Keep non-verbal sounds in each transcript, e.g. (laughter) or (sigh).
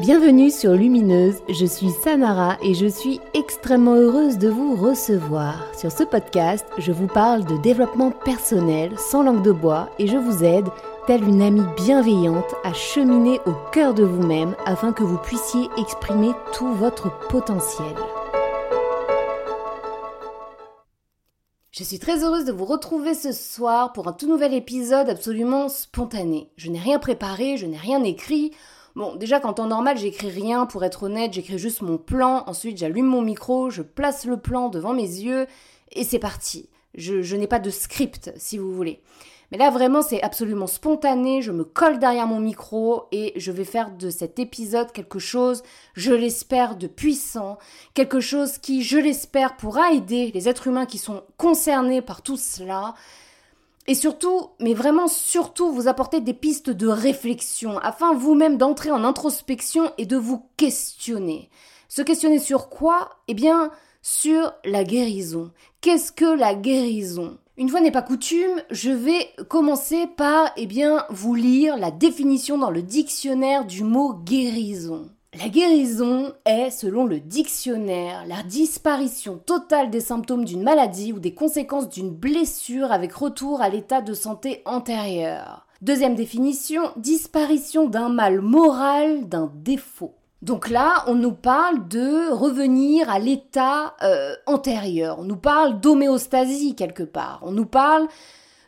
Bienvenue sur Lumineuse, je suis Samara et je suis extrêmement heureuse de vous recevoir. Sur ce podcast, je vous parle de développement personnel sans langue de bois et je vous aide, telle une amie bienveillante, à cheminer au cœur de vous-même afin que vous puissiez exprimer tout votre potentiel. Je suis très heureuse de vous retrouver ce soir pour un tout nouvel épisode absolument spontané. Je n'ai rien préparé, je n'ai rien écrit. Bon, déjà, qu'en temps normal, j'écris rien, pour être honnête, j'écris juste mon plan, ensuite j'allume mon micro, je place le plan devant mes yeux, et c'est parti. Je, je n'ai pas de script, si vous voulez. Mais là, vraiment, c'est absolument spontané, je me colle derrière mon micro, et je vais faire de cet épisode quelque chose, je l'espère, de puissant, quelque chose qui, je l'espère, pourra aider les êtres humains qui sont concernés par tout cela, et surtout, mais vraiment surtout, vous apporter des pistes de réflexion afin vous-même d'entrer en introspection et de vous questionner. Se questionner sur quoi? Eh bien, sur la guérison. Qu'est-ce que la guérison? Une fois n'est pas coutume, je vais commencer par, eh bien, vous lire la définition dans le dictionnaire du mot guérison. La guérison est, selon le dictionnaire, la disparition totale des symptômes d'une maladie ou des conséquences d'une blessure avec retour à l'état de santé antérieur. Deuxième définition, disparition d'un mal moral, d'un défaut. Donc là, on nous parle de revenir à l'état euh, antérieur, on nous parle d'homéostasie quelque part, on nous parle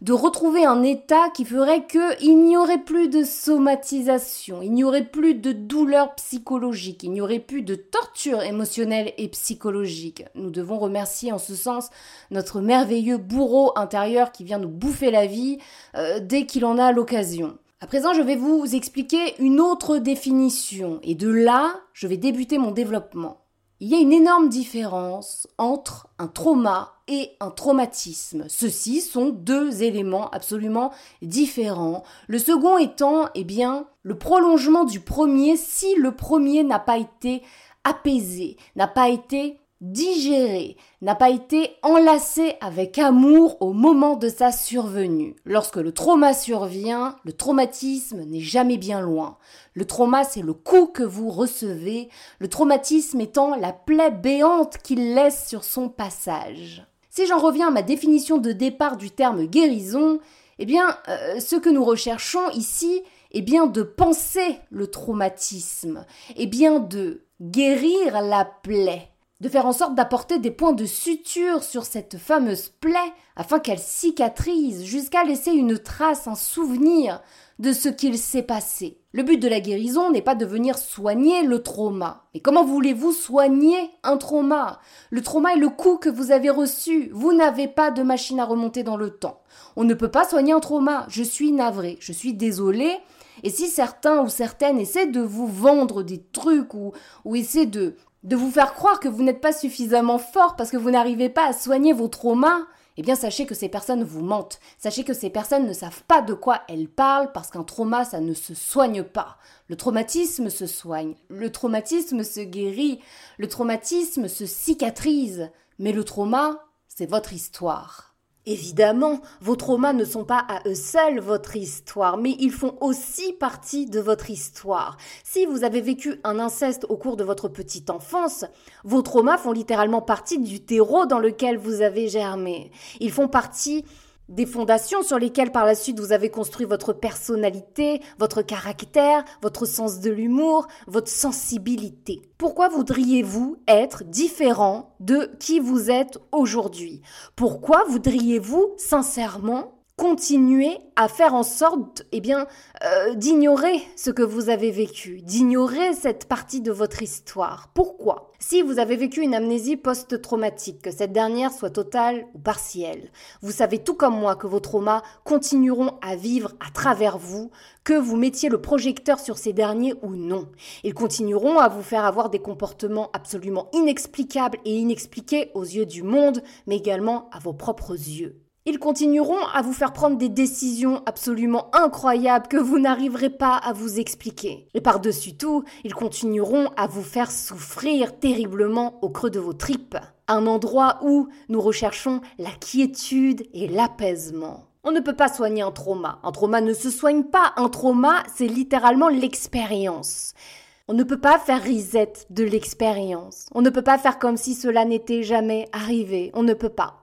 de retrouver un état qui ferait qu'il n'y aurait plus de somatisation, il n'y aurait plus de douleur psychologique, il n'y aurait plus de torture émotionnelle et psychologique. Nous devons remercier en ce sens notre merveilleux bourreau intérieur qui vient nous bouffer la vie euh, dès qu'il en a l'occasion. À présent, je vais vous expliquer une autre définition, et de là, je vais débuter mon développement. Il y a une énorme différence entre un trauma et un traumatisme. Ceux-ci sont deux éléments absolument différents. Le second étant, eh bien, le prolongement du premier si le premier n'a pas été apaisé, n'a pas été digéré, n'a pas été enlacé avec amour au moment de sa survenue. Lorsque le trauma survient, le traumatisme n'est jamais bien loin. Le trauma, c'est le coup que vous recevez, le traumatisme étant la plaie béante qu'il laisse sur son passage. Si j'en reviens à ma définition de départ du terme guérison, eh bien, euh, ce que nous recherchons ici est bien de penser le traumatisme, et bien de guérir la plaie de faire en sorte d'apporter des points de suture sur cette fameuse plaie afin qu'elle cicatrise jusqu'à laisser une trace, un souvenir de ce qu'il s'est passé. Le but de la guérison n'est pas de venir soigner le trauma. Mais comment voulez-vous soigner un trauma? Le trauma est le coup que vous avez reçu. Vous n'avez pas de machine à remonter dans le temps. On ne peut pas soigner un trauma. Je suis navré. Je suis désolé. Et si certains ou certaines essaient de vous vendre des trucs ou, ou essaient de, de vous faire croire que vous n'êtes pas suffisamment fort parce que vous n'arrivez pas à soigner vos traumas, eh bien sachez que ces personnes vous mentent. Sachez que ces personnes ne savent pas de quoi elles parlent parce qu'un trauma, ça ne se soigne pas. Le traumatisme se soigne, le traumatisme se guérit, le traumatisme se cicatrise, mais le trauma, c'est votre histoire. Évidemment, vos traumas ne sont pas à eux seuls votre histoire, mais ils font aussi partie de votre histoire. Si vous avez vécu un inceste au cours de votre petite enfance, vos traumas font littéralement partie du terreau dans lequel vous avez germé. Ils font partie des fondations sur lesquelles par la suite vous avez construit votre personnalité, votre caractère, votre sens de l'humour, votre sensibilité. Pourquoi voudriez-vous être différent de qui vous êtes aujourd'hui? Pourquoi voudriez-vous sincèrement continuer à faire en sorte, eh bien, euh, d'ignorer ce que vous avez vécu, d'ignorer cette partie de votre histoire. Pourquoi? Si vous avez vécu une amnésie post-traumatique, que cette dernière soit totale ou partielle, vous savez tout comme moi que vos traumas continueront à vivre à travers vous, que vous mettiez le projecteur sur ces derniers ou non. Ils continueront à vous faire avoir des comportements absolument inexplicables et inexpliqués aux yeux du monde, mais également à vos propres yeux. Ils continueront à vous faire prendre des décisions absolument incroyables que vous n'arriverez pas à vous expliquer. Et par-dessus tout, ils continueront à vous faire souffrir terriblement au creux de vos tripes. Un endroit où nous recherchons la quiétude et l'apaisement. On ne peut pas soigner un trauma. Un trauma ne se soigne pas. Un trauma, c'est littéralement l'expérience. On ne peut pas faire reset de l'expérience. On ne peut pas faire comme si cela n'était jamais arrivé. On ne peut pas.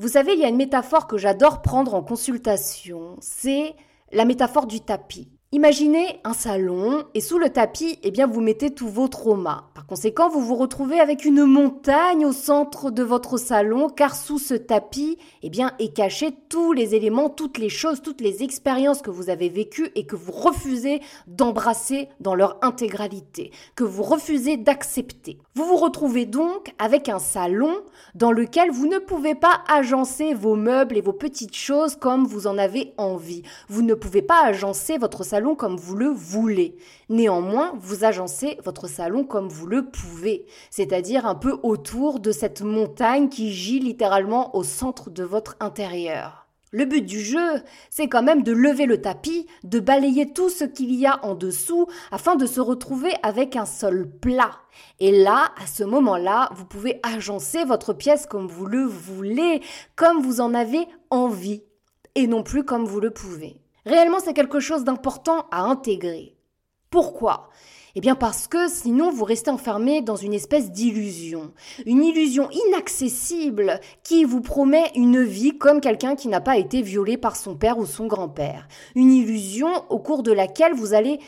Vous savez, il y a une métaphore que j'adore prendre en consultation. C'est la métaphore du tapis. Imaginez un salon et sous le tapis, eh bien, vous mettez tous vos traumas. Par conséquent, vous vous retrouvez avec une montagne au centre de votre salon car sous ce tapis, eh bien, est caché tous les éléments, toutes les choses, toutes les expériences que vous avez vécues et que vous refusez d'embrasser dans leur intégralité, que vous refusez d'accepter. Vous vous retrouvez donc avec un salon dans lequel vous ne pouvez pas agencer vos meubles et vos petites choses comme vous en avez envie. Vous ne pouvez pas agencer votre salon comme vous le voulez. Néanmoins, vous agencez votre salon comme vous le pouvez, c'est-à-dire un peu autour de cette montagne qui gît littéralement au centre de votre intérieur. Le but du jeu, c'est quand même de lever le tapis, de balayer tout ce qu'il y a en dessous afin de se retrouver avec un sol plat. Et là, à ce moment-là, vous pouvez agencer votre pièce comme vous le voulez, comme vous en avez envie, et non plus comme vous le pouvez. Réellement, c'est quelque chose d'important à intégrer. Pourquoi? Eh bien parce que sinon vous restez enfermé dans une espèce d'illusion, une illusion inaccessible qui vous promet une vie comme quelqu'un qui n'a pas été violé par son père ou son grand-père, une illusion au cours de laquelle vous allez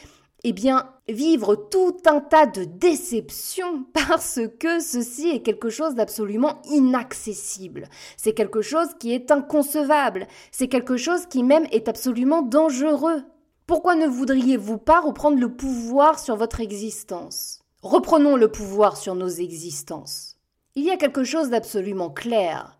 eh bien, vivre tout un tas de déceptions (laughs) parce que ceci est quelque chose d'absolument inaccessible. C'est quelque chose qui est inconcevable. C'est quelque chose qui même est absolument dangereux. Pourquoi ne voudriez-vous pas reprendre le pouvoir sur votre existence? Reprenons le pouvoir sur nos existences. Il y a quelque chose d'absolument clair.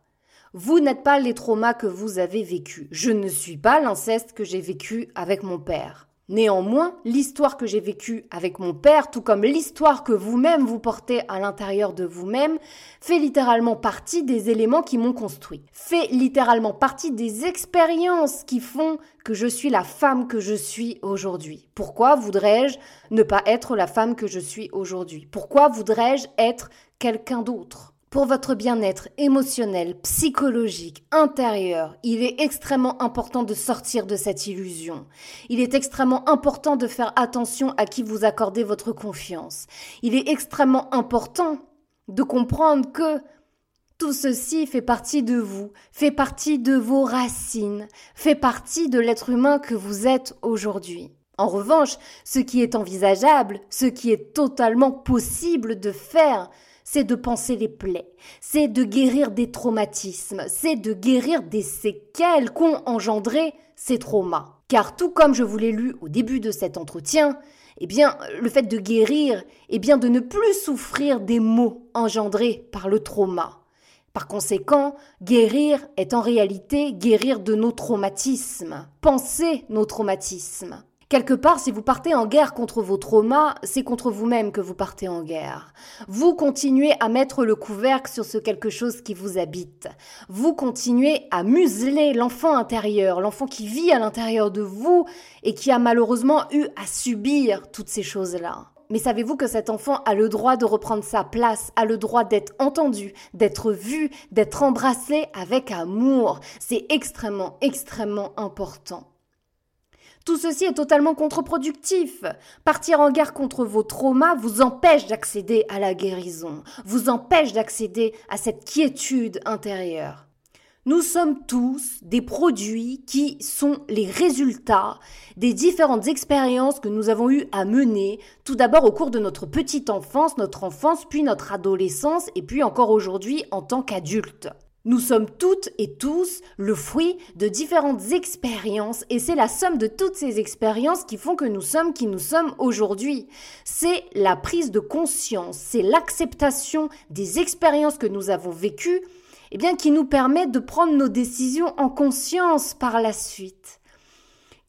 Vous n'êtes pas les traumas que vous avez vécus. Je ne suis pas l'inceste que j'ai vécu avec mon père. Néanmoins, l'histoire que j'ai vécue avec mon père, tout comme l'histoire que vous-même vous portez à l'intérieur de vous-même, fait littéralement partie des éléments qui m'ont construit, fait littéralement partie des expériences qui font que je suis la femme que je suis aujourd'hui. Pourquoi voudrais-je ne pas être la femme que je suis aujourd'hui? Pourquoi voudrais-je être quelqu'un d'autre? Pour votre bien-être émotionnel, psychologique, intérieur, il est extrêmement important de sortir de cette illusion. Il est extrêmement important de faire attention à qui vous accordez votre confiance. Il est extrêmement important de comprendre que tout ceci fait partie de vous, fait partie de vos racines, fait partie de l'être humain que vous êtes aujourd'hui. En revanche, ce qui est envisageable, ce qui est totalement possible de faire, c'est de penser les plaies, c'est de guérir des traumatismes, c'est de guérir des séquelles qu'ont engendré ces traumas. Car tout comme je vous l'ai lu au début de cet entretien, eh bien, le fait de guérir, eh bien, de ne plus souffrir des maux engendrés par le trauma. Par conséquent, guérir est en réalité guérir de nos traumatismes, penser nos traumatismes. Quelque part, si vous partez en guerre contre vos traumas, c'est contre vous-même que vous partez en guerre. Vous continuez à mettre le couvercle sur ce quelque chose qui vous habite. Vous continuez à museler l'enfant intérieur, l'enfant qui vit à l'intérieur de vous et qui a malheureusement eu à subir toutes ces choses-là. Mais savez-vous que cet enfant a le droit de reprendre sa place, a le droit d'être entendu, d'être vu, d'être embrassé avec amour? C'est extrêmement, extrêmement important. Tout ceci est totalement contre-productif. Partir en guerre contre vos traumas vous empêche d'accéder à la guérison, vous empêche d'accéder à cette quiétude intérieure. Nous sommes tous des produits qui sont les résultats des différentes expériences que nous avons eu à mener, tout d'abord au cours de notre petite enfance, notre enfance, puis notre adolescence, et puis encore aujourd'hui en tant qu'adulte. Nous sommes toutes et tous le fruit de différentes expériences et c'est la somme de toutes ces expériences qui font que nous sommes qui nous sommes aujourd'hui. C'est la prise de conscience, c'est l'acceptation des expériences que nous avons vécues eh bien, qui nous permet de prendre nos décisions en conscience par la suite.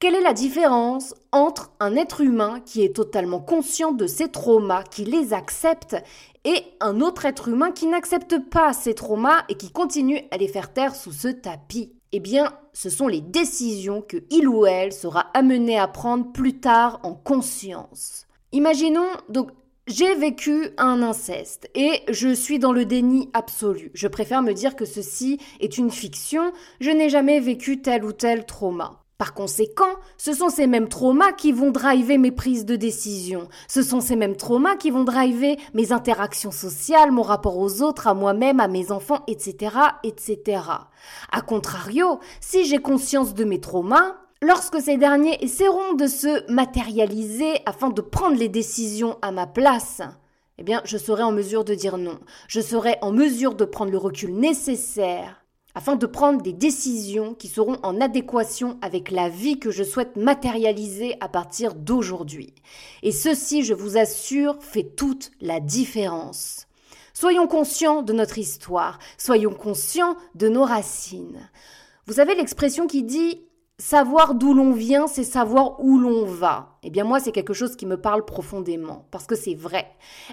Quelle est la différence entre un être humain qui est totalement conscient de ses traumas, qui les accepte, et un autre être humain qui n'accepte pas ses traumas et qui continue à les faire taire sous ce tapis? Eh bien, ce sont les décisions que il ou elle sera amené à prendre plus tard en conscience. Imaginons donc j'ai vécu un inceste et je suis dans le déni absolu. Je préfère me dire que ceci est une fiction, je n'ai jamais vécu tel ou tel trauma. Par conséquent, ce sont ces mêmes traumas qui vont driver mes prises de décision. Ce sont ces mêmes traumas qui vont driver mes interactions sociales, mon rapport aux autres, à moi-même, à mes enfants, etc., etc. A contrario, si j'ai conscience de mes traumas, lorsque ces derniers essaieront de se matérialiser afin de prendre les décisions à ma place, eh bien, je serai en mesure de dire non. Je serai en mesure de prendre le recul nécessaire afin de prendre des décisions qui seront en adéquation avec la vie que je souhaite matérialiser à partir d'aujourd'hui. Et ceci, je vous assure, fait toute la différence. Soyons conscients de notre histoire, soyons conscients de nos racines. Vous avez l'expression qui dit Savoir d'où l'on vient, c'est savoir où l'on va. Eh bien moi, c'est quelque chose qui me parle profondément, parce que c'est vrai.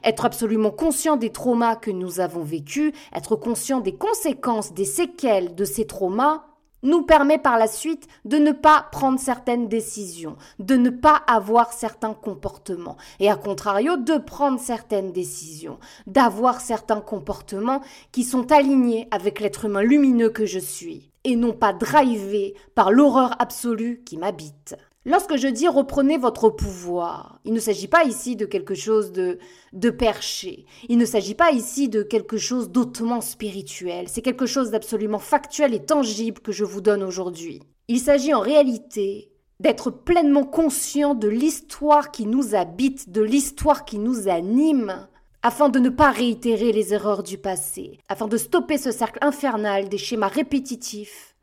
Être absolument conscient des traumas que nous avons vécus, être conscient des conséquences, des séquelles de ces traumas, nous permet par la suite de ne pas prendre certaines décisions, de ne pas avoir certains comportements, et à contrario de prendre certaines décisions, d'avoir certains comportements qui sont alignés avec l'être humain lumineux que je suis et non pas drivé par l'horreur absolue qui m'habite. Lorsque je dis reprenez votre pouvoir, il ne s'agit pas ici de quelque chose de, de perché, il ne s'agit pas ici de quelque chose d'autrement spirituel, c'est quelque chose d'absolument factuel et tangible que je vous donne aujourd'hui. Il s'agit en réalité d'être pleinement conscient de l'histoire qui nous habite, de l'histoire qui nous anime, afin de ne pas réitérer les erreurs du passé, afin de stopper ce cercle infernal des schémas répétitifs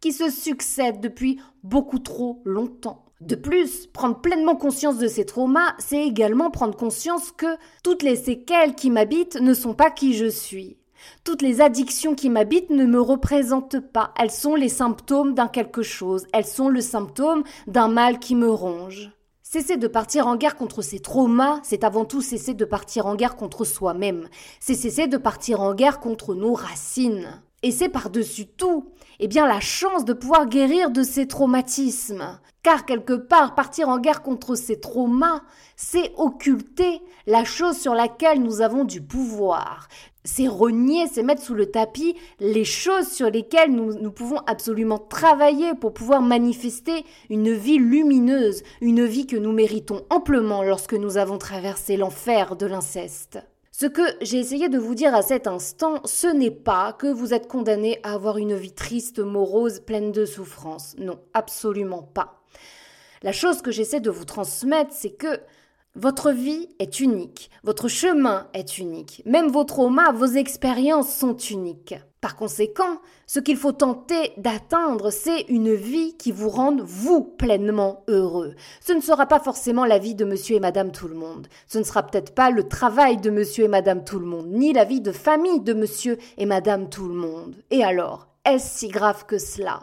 qui se succèdent depuis beaucoup trop longtemps. De plus, prendre pleinement conscience de ces traumas, c'est également prendre conscience que toutes les séquelles qui m'habitent ne sont pas qui je suis. Toutes les addictions qui m'habitent ne me représentent pas, elles sont les symptômes d'un quelque chose, elles sont le symptôme d'un mal qui me ronge. Cesser de partir en guerre contre ses traumas, c'est avant tout cesser de partir en guerre contre soi-même. C'est cesser de partir en guerre contre nos racines. Et c'est par-dessus tout, eh bien, la chance de pouvoir guérir de ces traumatismes. Car quelque part, partir en guerre contre ces traumas, c'est occulter la chose sur laquelle nous avons du pouvoir c'est renier, c'est mettre sous le tapis les choses sur lesquelles nous, nous, pouvons absolument travailler pour pouvoir manifester une vie lumineuse, une vie que nous méritons amplement lorsque nous avons traversé l'enfer de l'inceste. Ce que j'ai essayé de vous dire à cet instant, ce n'est pas que vous êtes condamné à avoir une vie triste, morose, pleine de souffrance. Non, absolument pas. La chose que j'essaie de vous transmettre, c'est que votre vie est unique, votre chemin est unique, même vos traumas, vos expériences sont uniques. Par conséquent, ce qu'il faut tenter d'atteindre, c'est une vie qui vous rende vous pleinement heureux. Ce ne sera pas forcément la vie de monsieur et madame tout le monde. Ce ne sera peut-être pas le travail de monsieur et madame tout le monde, ni la vie de famille de monsieur et madame tout le monde. Et alors, est-ce si grave que cela?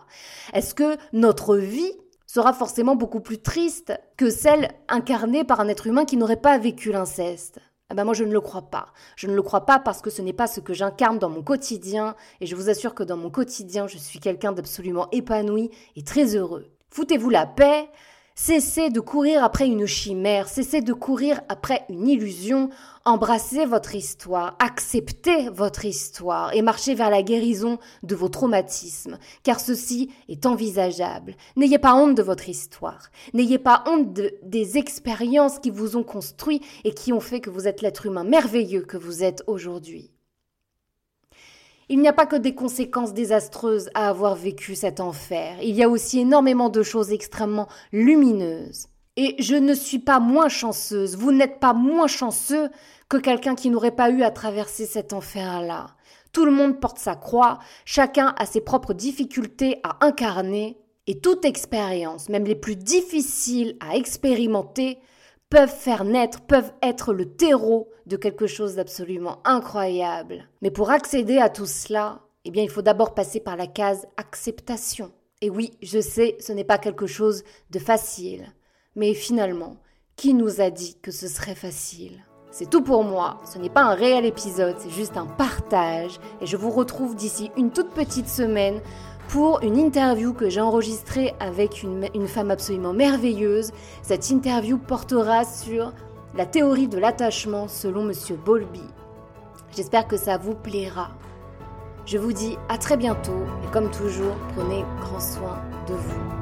Est-ce que notre vie sera forcément beaucoup plus triste que celle incarnée par un être humain qui n'aurait pas vécu l'inceste? Ben moi je ne le crois pas. Je ne le crois pas parce que ce n'est pas ce que j'incarne dans mon quotidien et je vous assure que dans mon quotidien je suis quelqu'un d'absolument épanoui et très heureux. Foutez-vous la paix, Cessez de courir après une chimère, cessez de courir après une illusion, embrassez votre histoire, acceptez votre histoire et marchez vers la guérison de vos traumatismes, car ceci est envisageable. N'ayez pas honte de votre histoire, n'ayez pas honte des expériences qui vous ont construit et qui ont fait que vous êtes l'être humain merveilleux que vous êtes aujourd'hui. Il n'y a pas que des conséquences désastreuses à avoir vécu cet enfer, il y a aussi énormément de choses extrêmement lumineuses. Et je ne suis pas moins chanceuse, vous n'êtes pas moins chanceux que quelqu'un qui n'aurait pas eu à traverser cet enfer-là. Tout le monde porte sa croix, chacun a ses propres difficultés à incarner, et toute expérience, même les plus difficiles à expérimenter, peuvent faire naître, peuvent être le terreau de quelque chose d'absolument incroyable. Mais pour accéder à tout cela, eh bien, il faut d'abord passer par la case acceptation. Et oui, je sais, ce n'est pas quelque chose de facile. Mais finalement, qui nous a dit que ce serait facile? C'est tout pour moi, ce n'est pas un réel épisode, c'est juste un partage et je vous retrouve d'ici une toute petite semaine pour une interview que j'ai enregistrée avec une, femme absolument merveilleuse. Cette interview portera sur la théorie de l'attachement selon Monsieur Bowlby. J'espère que ça vous plaira. Je vous dis à très bientôt et comme toujours, prenez grand soin de vous.